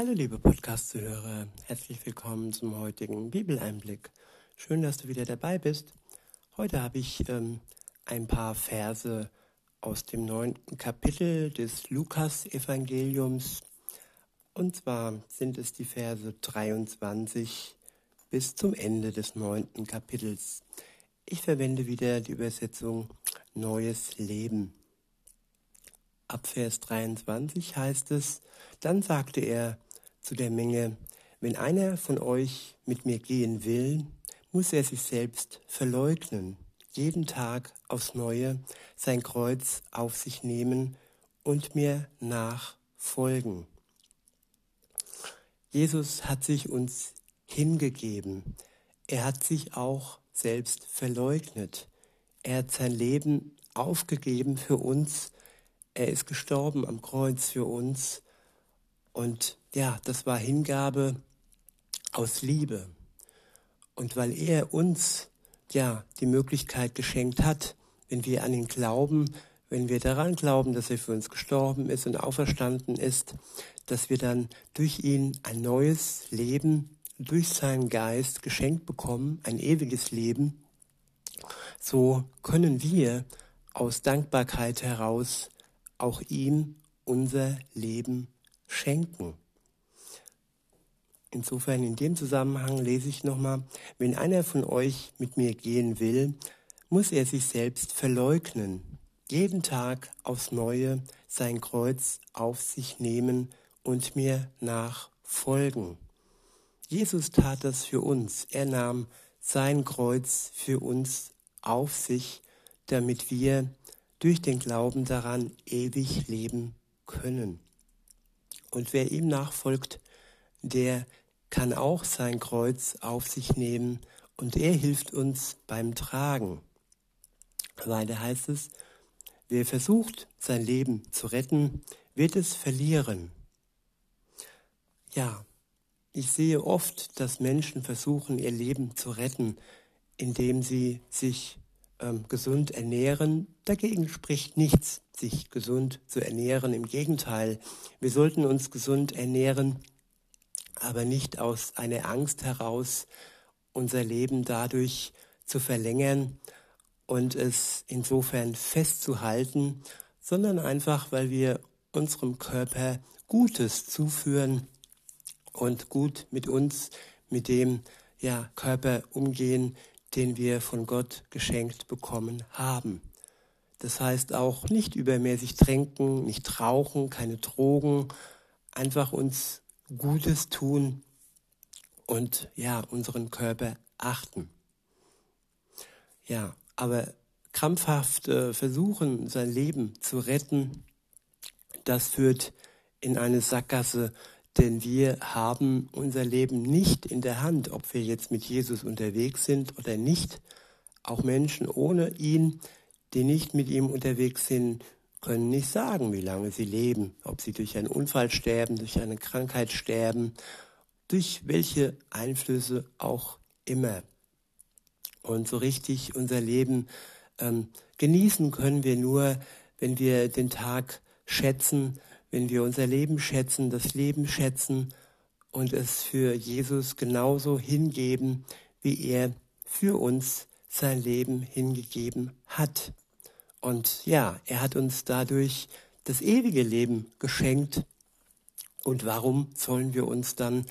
Hallo liebe Podcast-Zuhörer, herzlich willkommen zum heutigen Bibeleinblick. Schön, dass du wieder dabei bist. Heute habe ich ähm, ein paar Verse aus dem neunten Kapitel des Lukas-Evangeliums. Und zwar sind es die Verse 23 bis zum Ende des neunten Kapitels. Ich verwende wieder die Übersetzung Neues Leben. Ab Vers 23 heißt es, dann sagte er, zu der Menge, wenn einer von euch mit mir gehen will, muss er sich selbst verleugnen, jeden Tag aufs neue sein Kreuz auf sich nehmen und mir nachfolgen. Jesus hat sich uns hingegeben. Er hat sich auch selbst verleugnet. Er hat sein Leben aufgegeben für uns. Er ist gestorben am Kreuz für uns. Und ja, das war Hingabe aus Liebe. Und weil er uns ja die Möglichkeit geschenkt hat, wenn wir an ihn glauben, wenn wir daran glauben, dass er für uns gestorben ist und auferstanden ist, dass wir dann durch ihn ein neues Leben, durch seinen Geist geschenkt bekommen, ein ewiges Leben, so können wir aus Dankbarkeit heraus auch ihm unser Leben schenken. Insofern in dem Zusammenhang lese ich nochmal, wenn einer von euch mit mir gehen will, muss er sich selbst verleugnen, jeden Tag aufs neue sein Kreuz auf sich nehmen und mir nachfolgen. Jesus tat das für uns. Er nahm sein Kreuz für uns auf sich, damit wir durch den Glauben daran ewig leben können. Und wer ihm nachfolgt, der kann auch sein Kreuz auf sich nehmen und er hilft uns beim Tragen. Weiter heißt es, wer versucht, sein Leben zu retten, wird es verlieren. Ja, ich sehe oft, dass Menschen versuchen, ihr Leben zu retten, indem sie sich ähm, gesund ernähren. Dagegen spricht nichts, sich gesund zu ernähren. Im Gegenteil, wir sollten uns gesund ernähren, aber nicht aus einer Angst heraus, unser Leben dadurch zu verlängern und es insofern festzuhalten, sondern einfach, weil wir unserem Körper Gutes zuführen und gut mit uns, mit dem ja, Körper umgehen, den wir von Gott geschenkt bekommen haben. Das heißt auch nicht übermäßig trinken, nicht rauchen, keine Drogen, einfach uns Gutes tun und ja, unseren Körper achten. Ja, aber krampfhaft äh, versuchen, sein Leben zu retten, das führt in eine Sackgasse, denn wir haben unser Leben nicht in der Hand, ob wir jetzt mit Jesus unterwegs sind oder nicht. Auch Menschen ohne ihn, die nicht mit ihm unterwegs sind, können nicht sagen, wie lange sie leben, ob sie durch einen Unfall sterben, durch eine Krankheit sterben, durch welche Einflüsse auch immer. Und so richtig unser Leben ähm, genießen können wir nur, wenn wir den Tag schätzen, wenn wir unser Leben schätzen, das Leben schätzen und es für Jesus genauso hingeben, wie er für uns sein Leben hingegeben hat. Und ja, er hat uns dadurch das ewige Leben geschenkt. Und warum sollen wir uns dann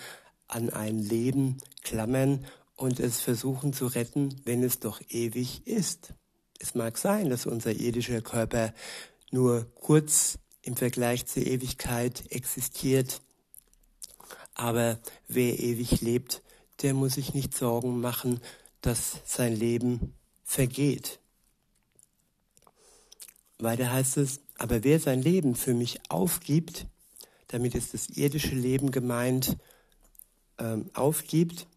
an ein Leben klammern und es versuchen zu retten, wenn es doch ewig ist? Es mag sein, dass unser irdischer Körper nur kurz im Vergleich zur Ewigkeit existiert. Aber wer ewig lebt, der muss sich nicht Sorgen machen, dass sein Leben vergeht. Weiter heißt es, aber wer sein Leben für mich aufgibt, damit ist das irdische Leben gemeint, ähm, aufgibt,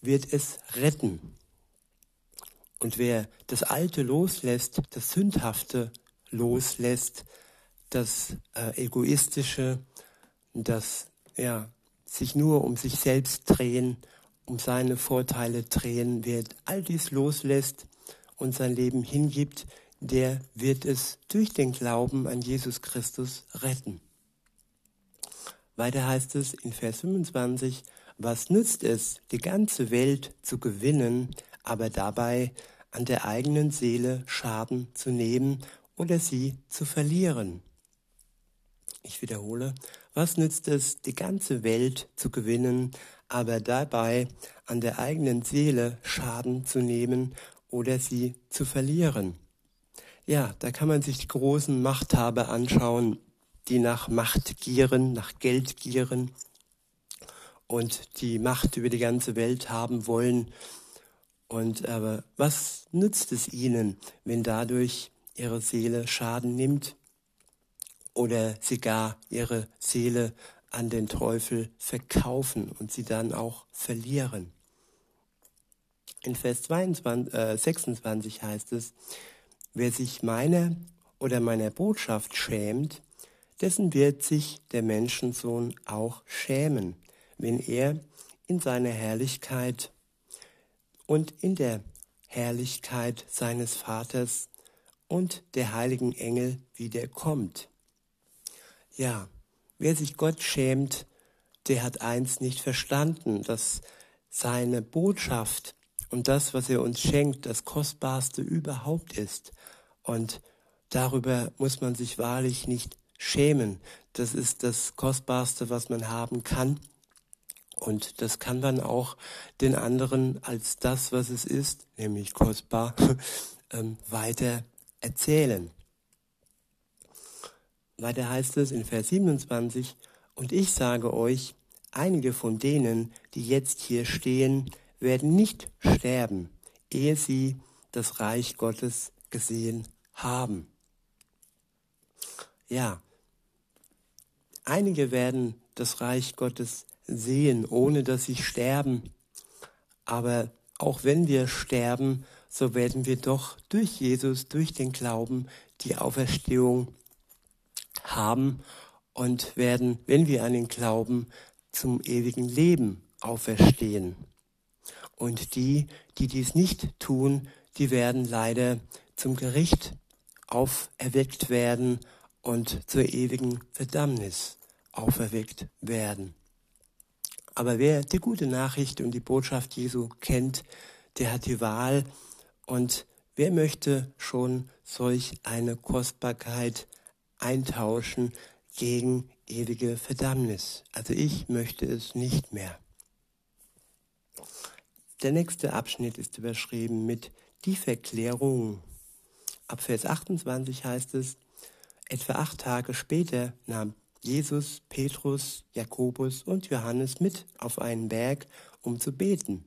wird es retten. Und wer das Alte loslässt, das Sündhafte loslässt, das äh, Egoistische, das ja, sich nur um sich selbst drehen, um seine Vorteile drehen wird, all dies loslässt und sein Leben hingibt, der wird es durch den Glauben an Jesus Christus retten. Weiter heißt es in Vers 25, was nützt es, die ganze Welt zu gewinnen, aber dabei an der eigenen Seele Schaden zu nehmen oder sie zu verlieren? Ich wiederhole, was nützt es, die ganze Welt zu gewinnen, aber dabei an der eigenen Seele Schaden zu nehmen oder sie zu verlieren? Ja, da kann man sich die großen Machthaber anschauen, die nach Macht gieren, nach Geld gieren und die Macht über die ganze Welt haben wollen. Und aber was nützt es ihnen, wenn dadurch ihre Seele Schaden nimmt oder sie gar ihre Seele an den Teufel verkaufen und sie dann auch verlieren? In Vers 22, äh, 26 heißt es, wer sich meiner oder meiner Botschaft schämt, dessen wird sich der Menschensohn auch schämen, wenn er in seiner Herrlichkeit und in der Herrlichkeit seines Vaters und der heiligen Engel wiederkommt. Ja, wer sich Gott schämt, der hat eins nicht verstanden, dass seine Botschaft und das, was er uns schenkt, das Kostbarste überhaupt ist. Und darüber muss man sich wahrlich nicht schämen. Das ist das Kostbarste, was man haben kann. Und das kann man auch den anderen als das, was es ist, nämlich kostbar, ähm, weiter erzählen. Weiter heißt es in Vers 27, und ich sage euch, einige von denen, die jetzt hier stehen, werden nicht sterben, ehe sie das Reich Gottes gesehen haben. Ja, Einige werden das Reich Gottes sehen, ohne dass sie sterben. Aber auch wenn wir sterben, so werden wir doch durch Jesus, durch den Glauben, die Auferstehung haben und werden, wenn wir an den Glauben, zum ewigen Leben auferstehen. Und die, die dies nicht tun, die werden leider zum Gericht auferweckt werden und zur ewigen Verdammnis auferweckt werden. Aber wer die gute Nachricht und die Botschaft Jesu kennt, der hat die Wahl und wer möchte schon solch eine Kostbarkeit eintauschen gegen ewige Verdammnis? Also ich möchte es nicht mehr. Der nächste Abschnitt ist überschrieben mit die Verklärung. Ab Vers 28 heißt es, Etwa acht Tage später nahm Jesus Petrus, Jakobus und Johannes mit auf einen Berg, um zu beten.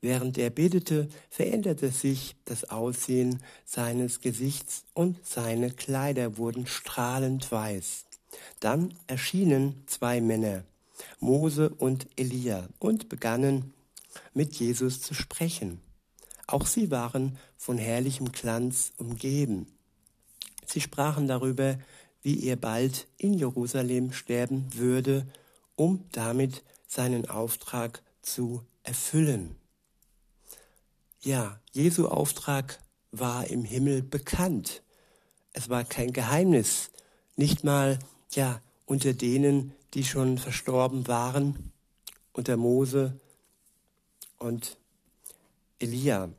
Während er betete, veränderte sich das Aussehen seines Gesichts und seine Kleider wurden strahlend weiß. Dann erschienen zwei Männer, Mose und Elia, und begannen mit Jesus zu sprechen. Auch sie waren von herrlichem Glanz umgeben. Sie sprachen darüber, wie er bald in Jerusalem sterben würde, um damit seinen Auftrag zu erfüllen. Ja, Jesu Auftrag war im Himmel bekannt. Es war kein Geheimnis, nicht mal ja unter denen, die schon verstorben waren, unter Mose und Elia.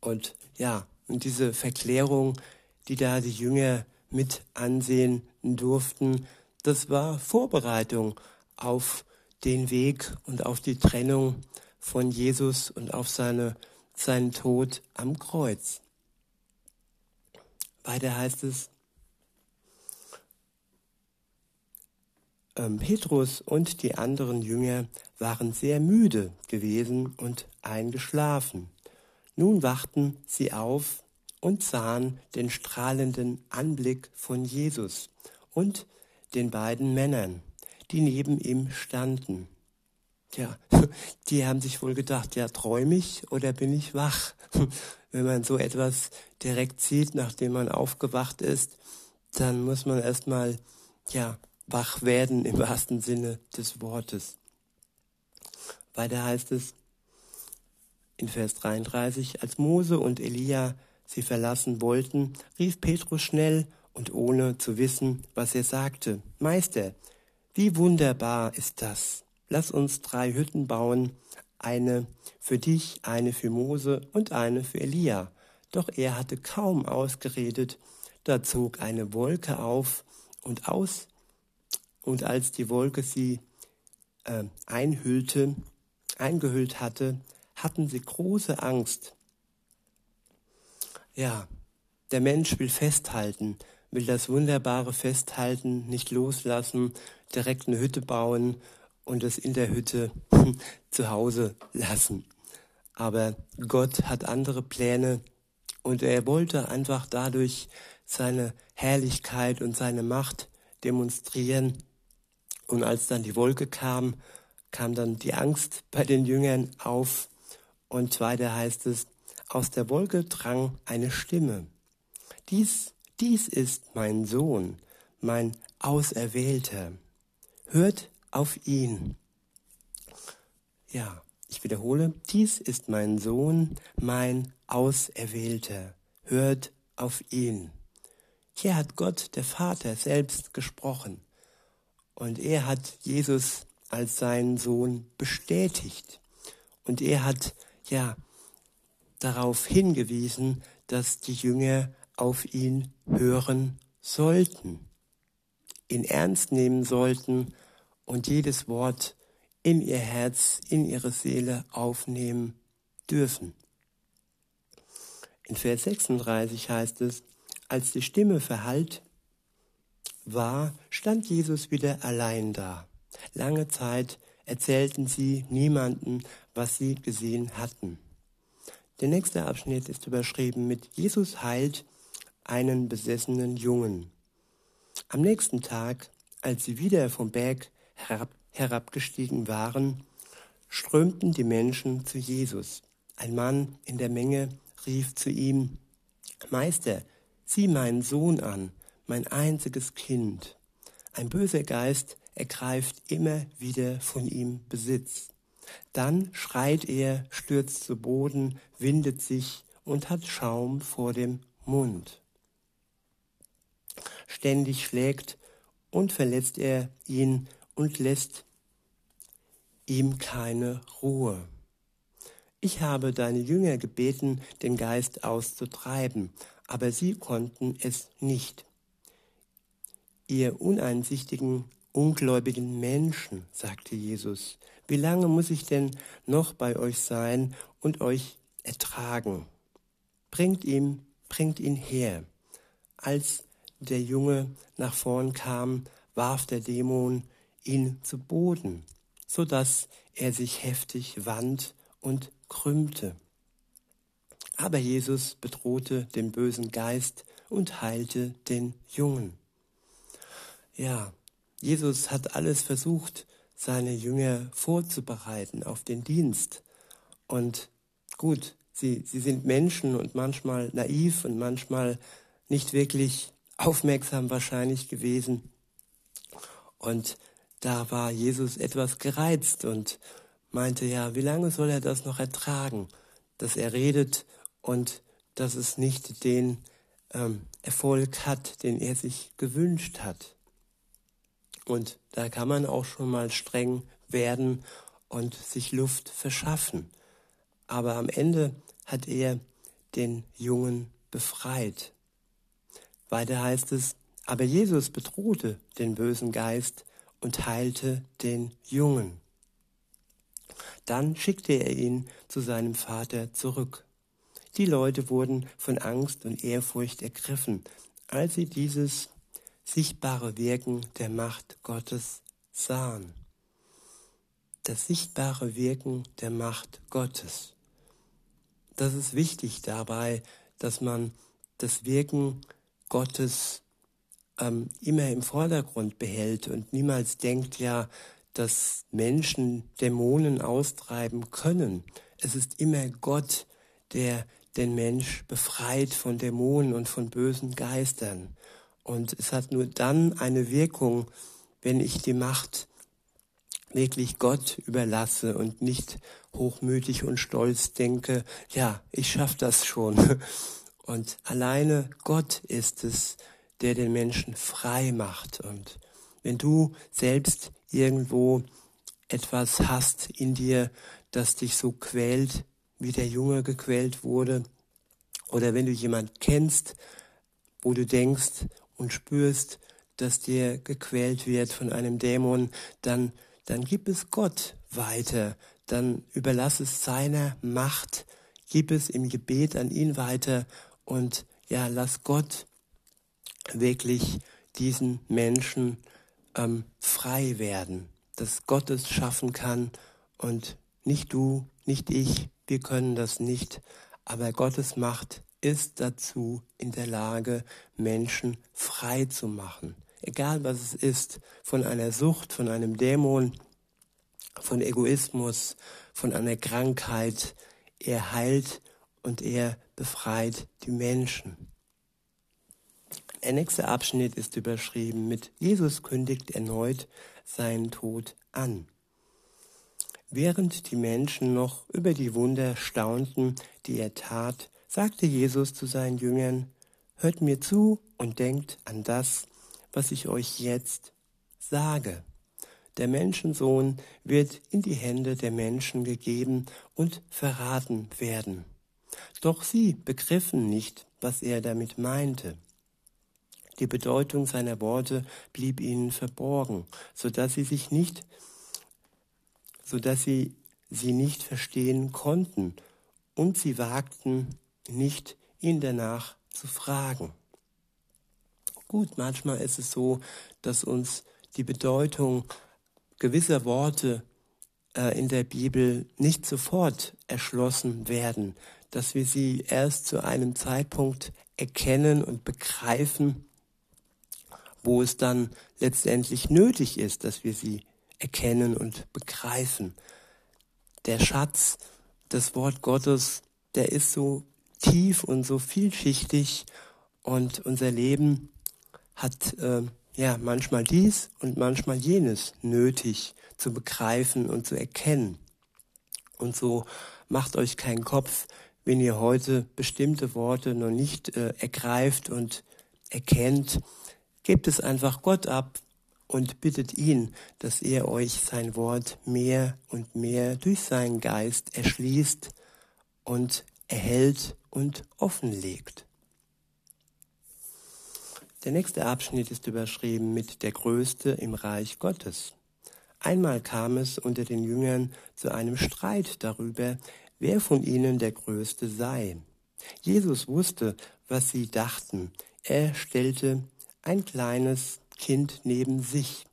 Und ja, und diese Verklärung die da die Jünger mit ansehen durften, das war Vorbereitung auf den Weg und auf die Trennung von Jesus und auf seine, seinen Tod am Kreuz. Weiter heißt es, Petrus und die anderen Jünger waren sehr müde gewesen und eingeschlafen. Nun wachten sie auf und sahen den strahlenden Anblick von Jesus und den beiden Männern, die neben ihm standen. Tja, die haben sich wohl gedacht, ja, träume ich oder bin ich wach? Wenn man so etwas direkt sieht, nachdem man aufgewacht ist, dann muss man erstmal, ja, wach werden im wahrsten Sinne des Wortes. Weiter heißt es in Vers 33, als Mose und Elia sie verlassen wollten, rief Petrus schnell und ohne zu wissen, was er sagte, Meister, Wie wunderbar ist das. Lass uns drei Hütten bauen, eine für dich, eine für Mose und eine für Elia. Doch er hatte kaum ausgeredet, da zog eine Wolke auf und aus, und als die Wolke sie äh, einhüllte, eingehüllt hatte, hatten sie große Angst. Ja, der Mensch will festhalten, will das Wunderbare festhalten, nicht loslassen, direkt eine Hütte bauen und es in der Hütte zu Hause lassen. Aber Gott hat andere Pläne und er wollte einfach dadurch seine Herrlichkeit und seine Macht demonstrieren. Und als dann die Wolke kam, kam dann die Angst bei den Jüngern auf. Und weiter heißt es, aus der Wolke drang eine Stimme. Dies, dies ist mein Sohn, mein Auserwählter. Hört auf ihn. Ja, ich wiederhole, dies ist mein Sohn, mein Auserwählter. Hört auf ihn. Hier hat Gott, der Vater, selbst gesprochen. Und er hat Jesus als seinen Sohn bestätigt. Und er hat ja darauf hingewiesen, dass die Jünger auf ihn hören sollten, ihn ernst nehmen sollten und jedes Wort in ihr Herz, in ihre Seele aufnehmen dürfen. In Vers 36 heißt es, als die Stimme verhallt war, stand Jesus wieder allein da. Lange Zeit erzählten sie niemanden, was sie gesehen hatten. Der nächste Abschnitt ist überschrieben mit Jesus heilt einen besessenen Jungen. Am nächsten Tag, als sie wieder vom Berg herab, herabgestiegen waren, strömten die Menschen zu Jesus. Ein Mann in der Menge rief zu ihm, Meister, sieh meinen Sohn an, mein einziges Kind. Ein böser Geist ergreift immer wieder von ihm Besitz. Dann schreit er, stürzt zu Boden, windet sich und hat Schaum vor dem Mund. Ständig schlägt und verletzt er ihn und lässt ihm keine Ruhe. Ich habe deine Jünger gebeten, den Geist auszutreiben, aber sie konnten es nicht. Ihr uneinsichtigen, ungläubigen Menschen, sagte Jesus, wie lange muss ich denn noch bei euch sein und euch ertragen? Bringt ihm, bringt ihn her. Als der Junge nach vorn kam, warf der Dämon ihn zu Boden, so dass er sich heftig wand und krümmte. Aber Jesus bedrohte den bösen Geist und heilte den Jungen. Ja, Jesus hat alles versucht, seine Jünger vorzubereiten auf den Dienst. Und gut, sie, sie sind Menschen und manchmal naiv und manchmal nicht wirklich aufmerksam wahrscheinlich gewesen. Und da war Jesus etwas gereizt und meinte, ja, wie lange soll er das noch ertragen, dass er redet und dass es nicht den ähm, Erfolg hat, den er sich gewünscht hat. Und da kann man auch schon mal streng werden und sich Luft verschaffen. Aber am Ende hat er den Jungen befreit. Weiter heißt es, aber Jesus bedrohte den bösen Geist und heilte den Jungen. Dann schickte er ihn zu seinem Vater zurück. Die Leute wurden von Angst und Ehrfurcht ergriffen, als sie dieses sichtbare Wirken der Macht Gottes sahen. Das sichtbare Wirken der Macht Gottes. Das ist wichtig dabei, dass man das Wirken Gottes ähm, immer im Vordergrund behält und niemals denkt, ja, dass Menschen Dämonen austreiben können. Es ist immer Gott, der den Mensch befreit von Dämonen und von bösen Geistern. Und es hat nur dann eine Wirkung, wenn ich die Macht wirklich Gott überlasse und nicht hochmütig und stolz denke, ja, ich schaff das schon. Und alleine Gott ist es, der den Menschen frei macht. Und wenn du selbst irgendwo etwas hast in dir, das dich so quält, wie der Junge gequält wurde, oder wenn du jemand kennst, wo du denkst und spürst, dass dir gequält wird von einem Dämon, dann, dann gib es Gott weiter, dann überlass es seiner Macht, gib es im Gebet an ihn weiter und ja, lass Gott wirklich diesen Menschen ähm, frei werden, dass Gott es schaffen kann und nicht du, nicht ich, wir können das nicht, aber Gottes Macht ist dazu in der Lage, Menschen frei zu machen. Egal was es ist, von einer Sucht, von einem Dämon, von Egoismus, von einer Krankheit. Er heilt und er befreit die Menschen. Der nächste Abschnitt ist überschrieben mit Jesus kündigt erneut seinen Tod an. Während die Menschen noch über die Wunder staunten, die er tat, sagte Jesus zu seinen Jüngern, Hört mir zu und denkt an das, was ich euch jetzt sage. Der Menschensohn wird in die Hände der Menschen gegeben und verraten werden. Doch sie begriffen nicht, was er damit meinte. Die Bedeutung seiner Worte blieb ihnen verborgen, so dass sie sich nicht, so dass sie sie nicht verstehen konnten und sie wagten nicht, ihn danach zu fragen. Gut, manchmal ist es so, dass uns die Bedeutung gewisser Worte äh, in der Bibel nicht sofort erschlossen werden, dass wir sie erst zu einem Zeitpunkt erkennen und begreifen, wo es dann letztendlich nötig ist, dass wir sie erkennen und begreifen. Der Schatz, das Wort Gottes, der ist so tief und so vielschichtig und unser Leben hat äh, ja manchmal dies und manchmal jenes nötig zu begreifen und zu erkennen. Und so macht euch keinen Kopf, wenn ihr heute bestimmte Worte noch nicht äh, ergreift und erkennt. Gebt es einfach Gott ab und bittet ihn, dass er euch sein Wort mehr und mehr durch seinen Geist erschließt und erhält und offenlegt. Der nächste Abschnitt ist überschrieben mit der Größte im Reich Gottes. Einmal kam es unter den Jüngern zu einem Streit darüber, wer von ihnen der Größte sei. Jesus wusste, was sie dachten. Er stellte ein kleines Kind neben sich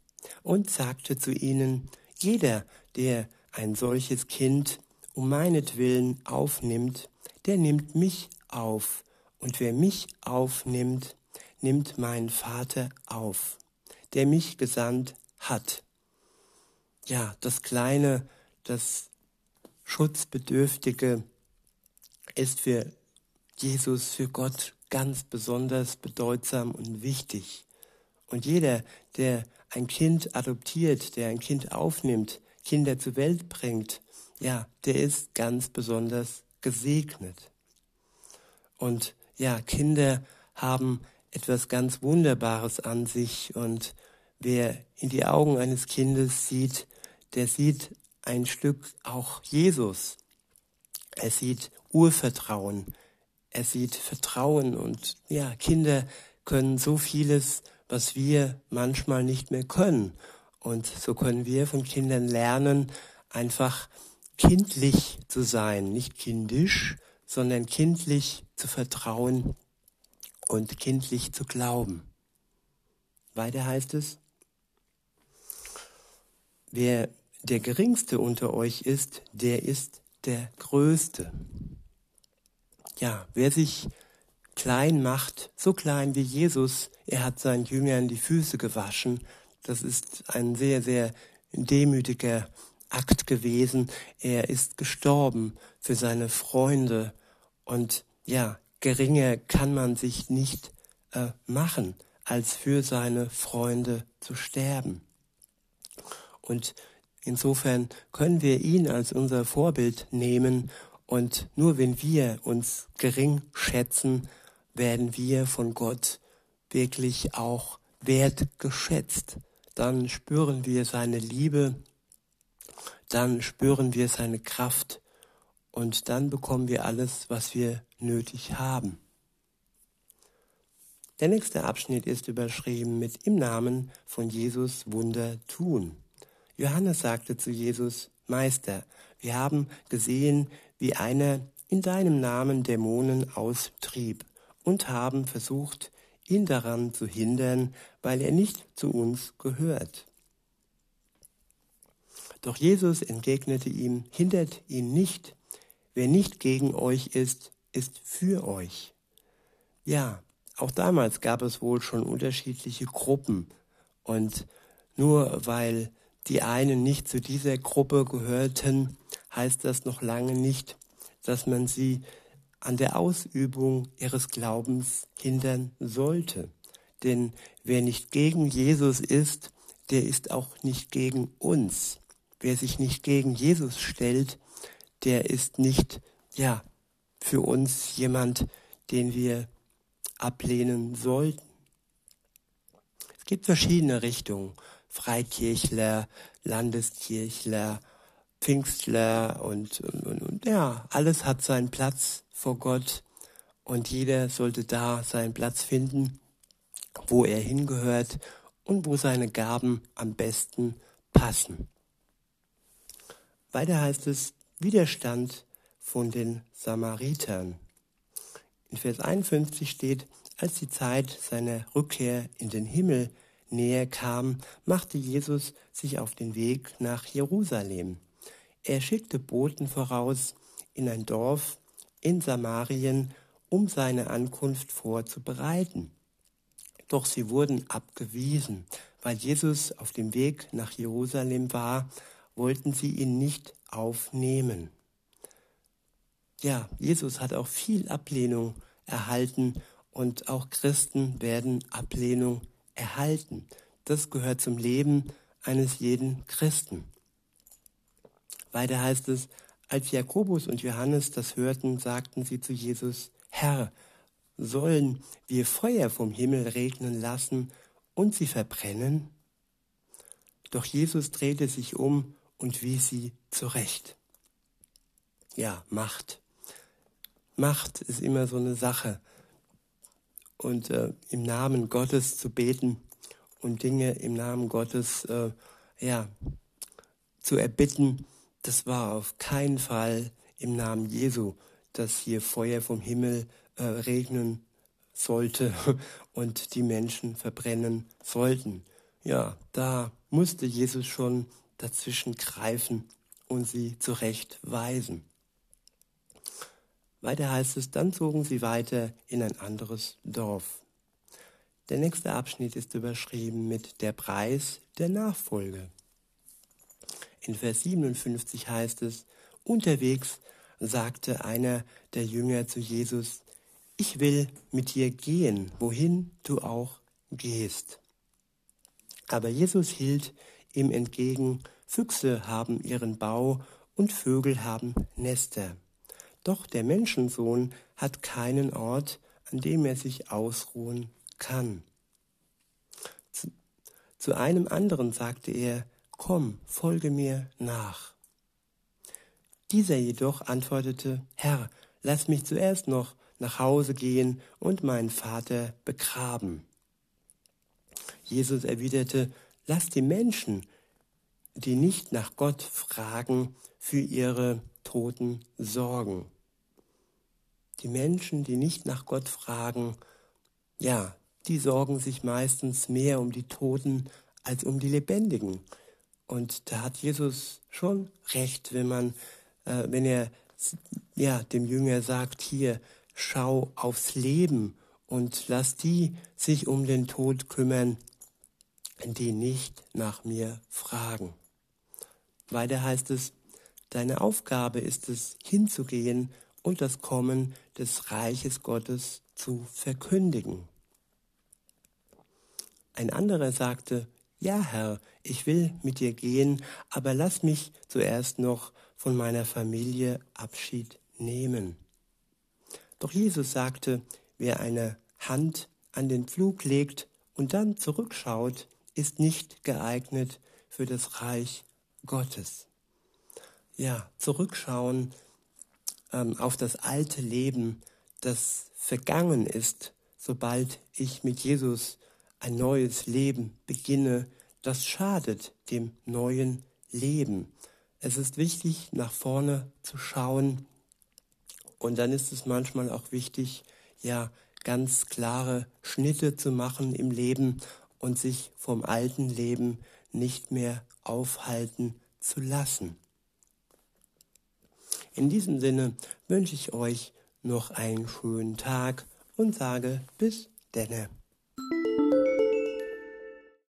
und sagte zu ihnen, jeder, der ein solches Kind um meinetwillen aufnimmt, der nimmt mich auf, und wer mich aufnimmt, nimmt mein Vater auf, der mich gesandt hat. Ja, das Kleine, das Schutzbedürftige ist für Jesus, für Gott ganz besonders bedeutsam und wichtig. Und jeder, der ein Kind adoptiert, der ein Kind aufnimmt, Kinder zur Welt bringt, ja, der ist ganz besonders gesegnet. Und ja, Kinder haben etwas ganz Wunderbares an sich und wer in die Augen eines Kindes sieht, der sieht ein Stück auch Jesus. Er sieht Urvertrauen. Er sieht Vertrauen und ja, Kinder können so vieles, was wir manchmal nicht mehr können. Und so können wir von Kindern lernen, einfach kindlich zu sein, nicht kindisch, sondern kindlich zu vertrauen und kindlich zu glauben. Weiter heißt es, wer der geringste unter euch ist, der ist der größte. Ja, wer sich klein macht, so klein wie Jesus, er hat seinen Jüngern die Füße gewaschen, das ist ein sehr, sehr demütiger Akt gewesen. Er ist gestorben für seine Freunde und ja, geringer kann man sich nicht äh, machen, als für seine Freunde zu sterben. Und insofern können wir ihn als unser Vorbild nehmen und nur wenn wir uns gering schätzen, werden wir von Gott wirklich auch wertgeschätzt. dann spüren wir seine Liebe, dann spüren wir seine Kraft und dann bekommen wir alles, was wir nötig haben. Der nächste Abschnitt ist überschrieben mit im Namen von Jesus Wunder tun. Johannes sagte zu Jesus, Meister, wir haben gesehen, wie einer in deinem Namen Dämonen austrieb und haben versucht, ihn daran zu hindern, weil er nicht zu uns gehört. Doch Jesus entgegnete ihm, hindert ihn nicht, wer nicht gegen euch ist, ist für euch. Ja, auch damals gab es wohl schon unterschiedliche Gruppen und nur weil die einen nicht zu dieser Gruppe gehörten, heißt das noch lange nicht, dass man sie an der Ausübung ihres Glaubens hindern sollte. Denn wer nicht gegen Jesus ist, der ist auch nicht gegen uns. Wer sich nicht gegen Jesus stellt, der ist nicht, ja, für uns jemand, den wir ablehnen sollten. Es gibt verschiedene Richtungen. Freikirchler, Landeskirchler, Pfingstler und, und, und, und ja, alles hat seinen Platz vor Gott und jeder sollte da seinen Platz finden, wo er hingehört und wo seine Gaben am besten passen. Weiter heißt es Widerstand von den Samaritern. In Vers 51 steht, als die Zeit seiner Rückkehr in den Himmel näher kam, machte Jesus sich auf den Weg nach Jerusalem. Er schickte Boten voraus in ein Dorf in Samarien, um seine Ankunft vorzubereiten. Doch sie wurden abgewiesen. Weil Jesus auf dem Weg nach Jerusalem war, wollten sie ihn nicht aufnehmen ja, Jesus hat auch viel Ablehnung erhalten und auch Christen werden Ablehnung erhalten. Das gehört zum Leben eines jeden Christen. Weiter heißt es, als Jakobus und Johannes das hörten, sagten sie zu Jesus, Herr, sollen wir Feuer vom Himmel regnen lassen und sie verbrennen? Doch Jesus drehte sich um und wies sie zurecht. Ja, Macht. Macht ist immer so eine Sache. Und äh, im Namen Gottes zu beten und Dinge im Namen Gottes äh, ja, zu erbitten, das war auf keinen Fall im Namen Jesu, dass hier Feuer vom Himmel äh, regnen sollte und die Menschen verbrennen sollten. Ja, da musste Jesus schon dazwischen greifen und sie zurechtweisen. Weiter heißt es, dann zogen sie weiter in ein anderes Dorf. Der nächste Abschnitt ist überschrieben mit der Preis der Nachfolge. In Vers 57 heißt es, unterwegs sagte einer der Jünger zu Jesus, ich will mit dir gehen, wohin du auch gehst. Aber Jesus hielt ihm entgegen, Füchse haben ihren Bau und Vögel haben Nester doch der Menschensohn hat keinen Ort, an dem er sich ausruhen kann. Zu, zu einem anderen sagte er, Komm, folge mir nach. Dieser jedoch antwortete, Herr, lass mich zuerst noch nach Hause gehen und meinen Vater begraben. Jesus erwiderte, lass die Menschen, die nicht nach Gott fragen, für ihre Toten sorgen. Die Menschen, die nicht nach Gott fragen, ja, die sorgen sich meistens mehr um die Toten als um die Lebendigen. Und da hat Jesus schon recht, wenn man, äh, wenn er ja dem Jünger sagt, hier schau aufs Leben und lass die sich um den Tod kümmern, die nicht nach mir fragen. Weiter heißt es, deine Aufgabe ist es, hinzugehen und das Kommen des Reiches Gottes zu verkündigen. Ein anderer sagte, ja Herr, ich will mit dir gehen, aber lass mich zuerst noch von meiner Familie Abschied nehmen. Doch Jesus sagte, wer eine Hand an den Pflug legt und dann zurückschaut, ist nicht geeignet für das Reich Gottes. Ja, zurückschauen ähm, auf das alte Leben, das vergangen ist, sobald ich mit Jesus ein neues Leben beginne, das schadet dem neuen Leben. Es ist wichtig, nach vorne zu schauen und dann ist es manchmal auch wichtig, ja, ganz klare Schnitte zu machen im Leben und sich vom alten Leben nicht mehr aufhalten zu lassen. In diesem Sinne wünsche ich euch noch einen schönen Tag und sage bis denne.